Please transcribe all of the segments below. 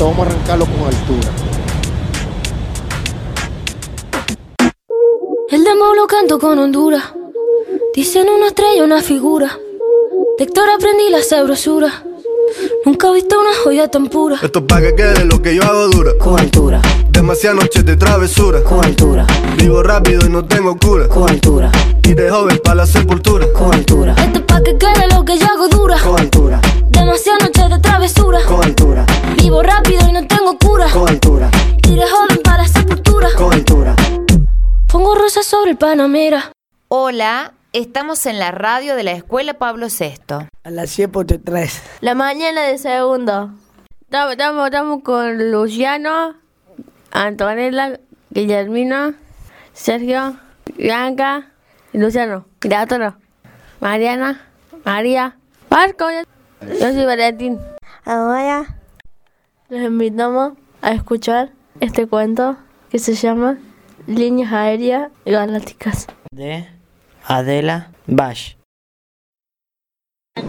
esto vamos a arrancarlo con altura. El demo lo canto con Honduras. Dicen una estrella, una figura. De Héctor aprendí la sabrosura. Nunca he visto una joya tan pura. Esto es pa' que quede lo que yo hago dura. Con altura, Demasiadas noches de travesura. con altura, Vivo rápido y no tengo cura. con altura, Y de joven pa' la sepultura. con altura, Esto es pa' que quede lo que yo hago dura. con altura, rápido y no tengo cura. con altura, Iré joven para la sepultura. con altura. Pongo rosas sobre el Panamera. Hola, estamos en la radio de la Escuela Pablo VI. A las 7.3. La mañana de segundo. Estamos, estamos, estamos con Luciano, Antonella, Guillermina, Sergio, Bianca y Luciano. Y otro. Mariana, María, Marco. Yo soy Valentín. Ahora los invitamos a escuchar este cuento que se llama Líneas Aéreas Galácticas. De Adela Bash.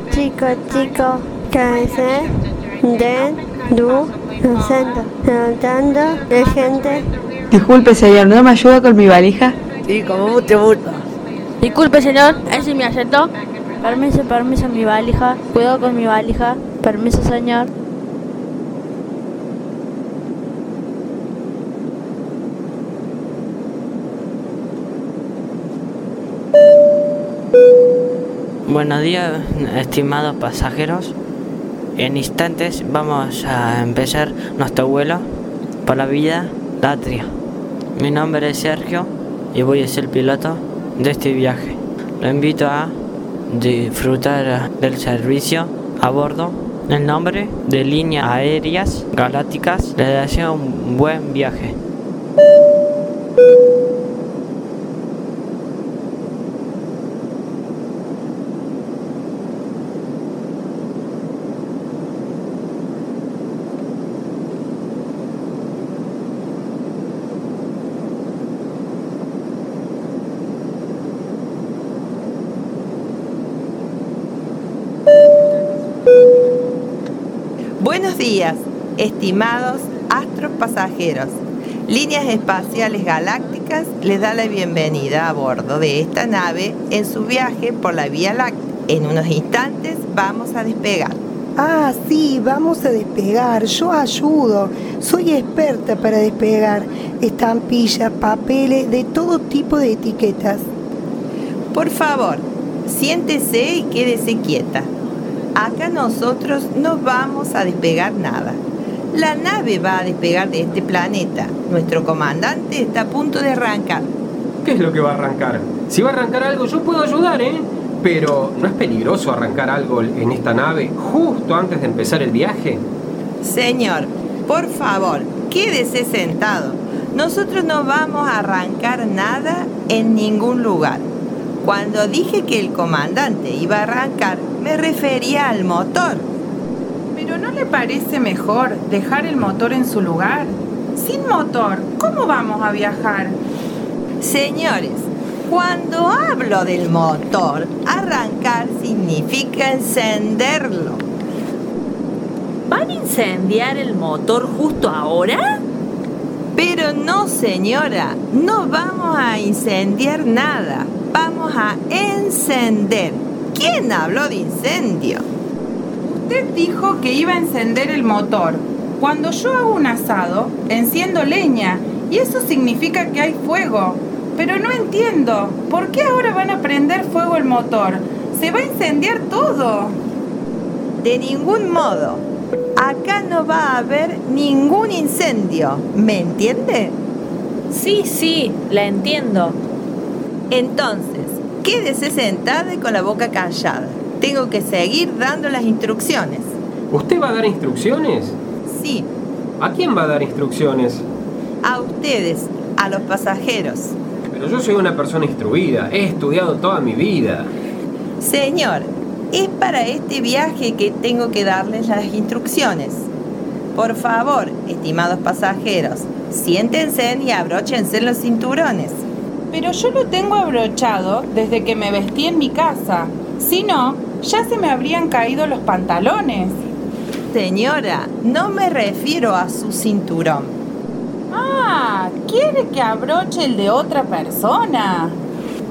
Chico, chico, cabece de du, centro, saltando de gente. Disculpe, señor, ¿no me ayuda con mi valija? Sí, como mucho gusto. Disculpe, señor, ese es mi acento. Permiso, permiso, mi valija. Cuidado con mi valija. Permiso, señor. Buenos días, estimados pasajeros. En instantes vamos a empezar nuestro vuelo por la vida Latria. Mi nombre es Sergio y voy a ser piloto de este viaje. Lo invito a disfrutar del servicio a bordo. En nombre de Líneas Aéreas Galácticas les deseo un buen viaje. Buenos días, estimados astros pasajeros. Líneas Espaciales Galácticas les da la bienvenida a bordo de esta nave en su viaje por la Vía Láctea. En unos instantes vamos a despegar. Ah, sí, vamos a despegar. Yo ayudo. Soy experta para despegar. Estampillas, papeles, de todo tipo de etiquetas. Por favor, siéntese y quédese quieta. Acá nosotros no vamos a despegar nada. La nave va a despegar de este planeta. Nuestro comandante está a punto de arrancar. ¿Qué es lo que va a arrancar? Si va a arrancar algo, yo puedo ayudar, ¿eh? Pero ¿no es peligroso arrancar algo en esta nave justo antes de empezar el viaje? Señor, por favor, quédese sentado. Nosotros no vamos a arrancar nada en ningún lugar. Cuando dije que el comandante iba a arrancar, me refería al motor. ¿Pero no le parece mejor dejar el motor en su lugar? Sin motor, ¿cómo vamos a viajar? Señores, cuando hablo del motor, arrancar significa encenderlo. ¿Van a incendiar el motor justo ahora? Pero no, señora, no vamos a incendiar nada. Vamos a encender. ¿Quién habló de incendio? Usted dijo que iba a encender el motor. Cuando yo hago un asado, enciendo leña y eso significa que hay fuego. Pero no entiendo, ¿por qué ahora van a prender fuego el motor? Se va a incendiar todo. De ningún modo. Acá no va a haber ningún incendio. ¿Me entiende? Sí, sí, la entiendo. Entonces, quédese sentada y con la boca callada. Tengo que seguir dando las instrucciones. ¿Usted va a dar instrucciones? Sí, ¿A quién va a dar instrucciones? a ustedes, a los pasajeros. Pero yo soy una persona instruida, he estudiado toda mi vida. Señor, es para este viaje que tengo que darles las instrucciones. Por favor, estimados pasajeros, siéntense y abróchense los cinturones. Pero yo lo tengo abrochado desde que me vestí en mi casa. Si no, ya se me habrían caído los pantalones. señora, no me refiero a su cinturón. Ah, ¿quiere que abroche el de otra persona?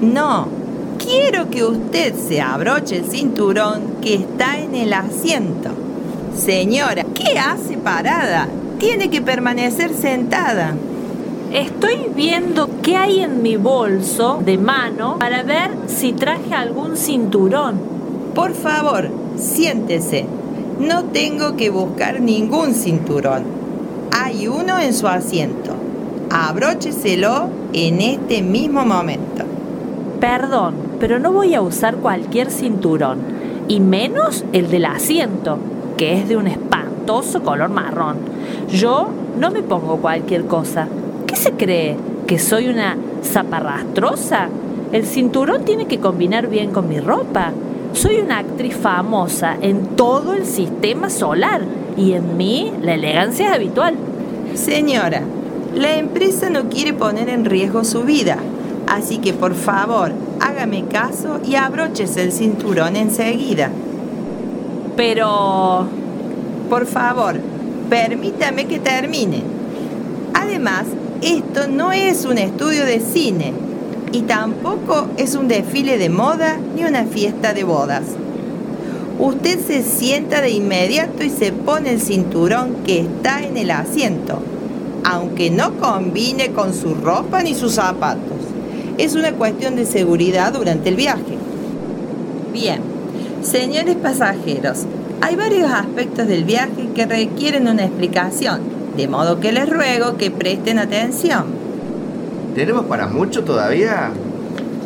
No, quiero que usted se abroche el cinturón que está en el asiento. Señora, ¿qué hace parada? Tiene que permanecer sentada. Estoy viendo qué hay en mi bolso de mano para ver si traje algún cinturón. Por favor, siéntese. No tengo que buscar ningún cinturón. Hay uno en su asiento. Abrócheselo en este mismo momento. Perdón, pero no voy a usar cualquier cinturón, y menos el del asiento, que es de un espantoso color marrón. Yo no me pongo cualquier cosa. ¿Qué se cree? ¿Que soy una zaparrastrosa? El cinturón tiene que combinar bien con mi ropa. Soy una actriz famosa en todo el sistema solar y en mí la elegancia es habitual. Señora, la empresa no quiere poner en riesgo su vida, así que por favor, hágame caso y abróchese el cinturón enseguida. Pero... Por favor, permítame que termine. Además, esto no es un estudio de cine y tampoco es un desfile de moda ni una fiesta de bodas. Usted se sienta de inmediato y se pone el cinturón que está en el asiento, aunque no combine con su ropa ni sus zapatos. Es una cuestión de seguridad durante el viaje. Bien, señores pasajeros, hay varios aspectos del viaje que requieren una explicación, de modo que les ruego que presten atención. ¿Tenemos para mucho todavía?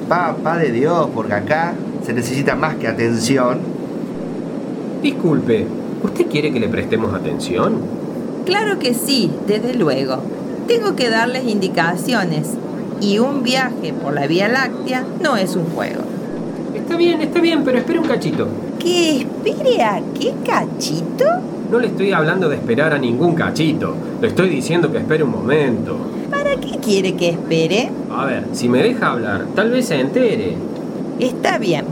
Papá de Dios, porque acá se necesita más que atención. Disculpe, ¿usted quiere que le prestemos atención? Claro que sí, desde luego. Tengo que darles indicaciones y un viaje por la Vía Láctea no es un juego. Está bien, está bien, pero espere un cachito. ¿Que espere a qué cachito? No le estoy hablando de esperar a ningún cachito. Le estoy diciendo que espere un momento. ¿Para qué quiere que espere? A ver, si me deja hablar, tal vez se entere. Está bien,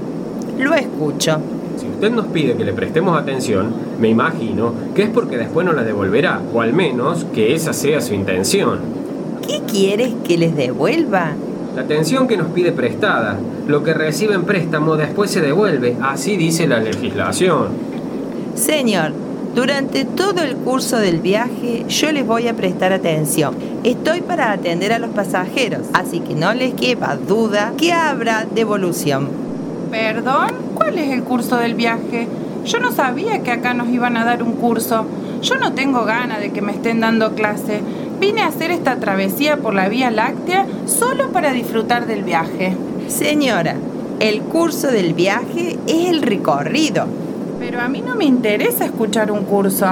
lo escucho. Si usted nos pide que le prestemos atención, me imagino que es porque después nos la devolverá, o al menos que esa sea su intención. ¿Qué quieres que les devuelva? La atención que nos pide prestada. Lo que recibe en préstamo después se devuelve, así dice la legislación. Señor, durante todo el curso del viaje yo les voy a prestar atención. Estoy para atender a los pasajeros, así que no les quepa duda que habrá devolución. ¿Perdón? ¿Cuál es el curso del viaje? Yo no sabía que acá nos iban a dar un curso. Yo no tengo ganas de que me estén dando clase. Vine a hacer esta travesía por la Vía Láctea solo para disfrutar del viaje. Señora, el curso del viaje es el recorrido. Pero a mí no me interesa escuchar un curso.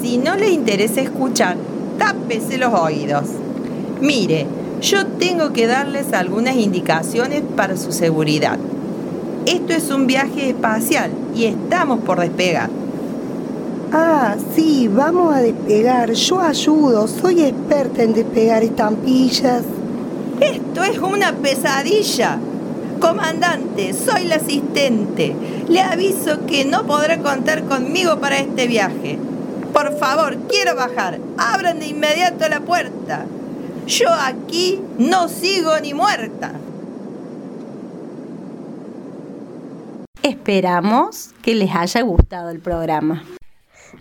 Si no le interesa escuchar, tápese los oídos. Mire, yo tengo que darles algunas indicaciones para su seguridad. Esto es un viaje espacial y estamos por despegar. Ah, sí, vamos a despegar. Yo ayudo, soy experta en despegar estampillas. Esto es una pesadilla. Comandante, soy la asistente. Le aviso que no podrá contar conmigo para este viaje. Por favor, quiero bajar. Abran de inmediato la puerta. Yo aquí no sigo ni muerta. Esperamos que les haya gustado el programa.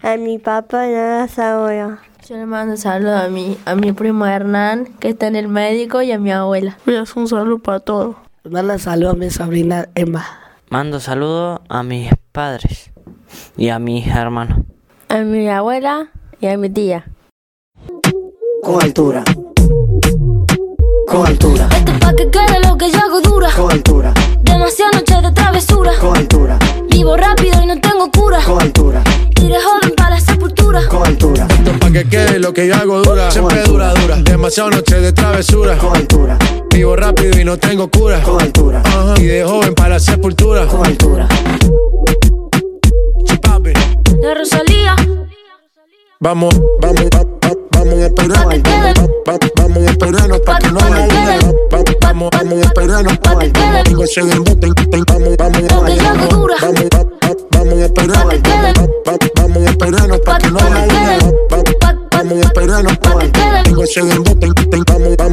A mi papá nada ahora. Yo le mando saludos a mi, a mi primo Hernán, que está en el médico, y a mi abuela. Mira, un saludo para todos. Manda saludos a mi sobrina Emma. Mando saludos a mis padres y a mis hermanos. A mi abuela y a mi tía. Con altura. Con altura. Esto es pa' que quede lo que yo hago dura. Con altura. Demasiadas noches de travesura. Con altura. Vivo rápido y no tengo cura. Con altura. Iré joven para la sepultura. Con altura. Esto es pa' que quede lo que yo hago dura. Siempre dura, dura. Demasiado noche de travesura. Con altura. Vivo rápido y no tengo cura. Con altura. Ajá. Y de joven para la sepultura. Con altura. De Rosalía. Vamos, vamos, va- va- vamos a esperarnos. Va- va- Vamos a esperarnos pa' que no Pa' que haya quede. duda. Va- Vamos, vamos a esperarnos. Pa' que bote, Vamos, vamos, hago dura. vamos, va- va- vamos a esperarnos. Pa' que quede. Va- va- Vamos a esperarnos. esperarnos pa' que no. Vamos a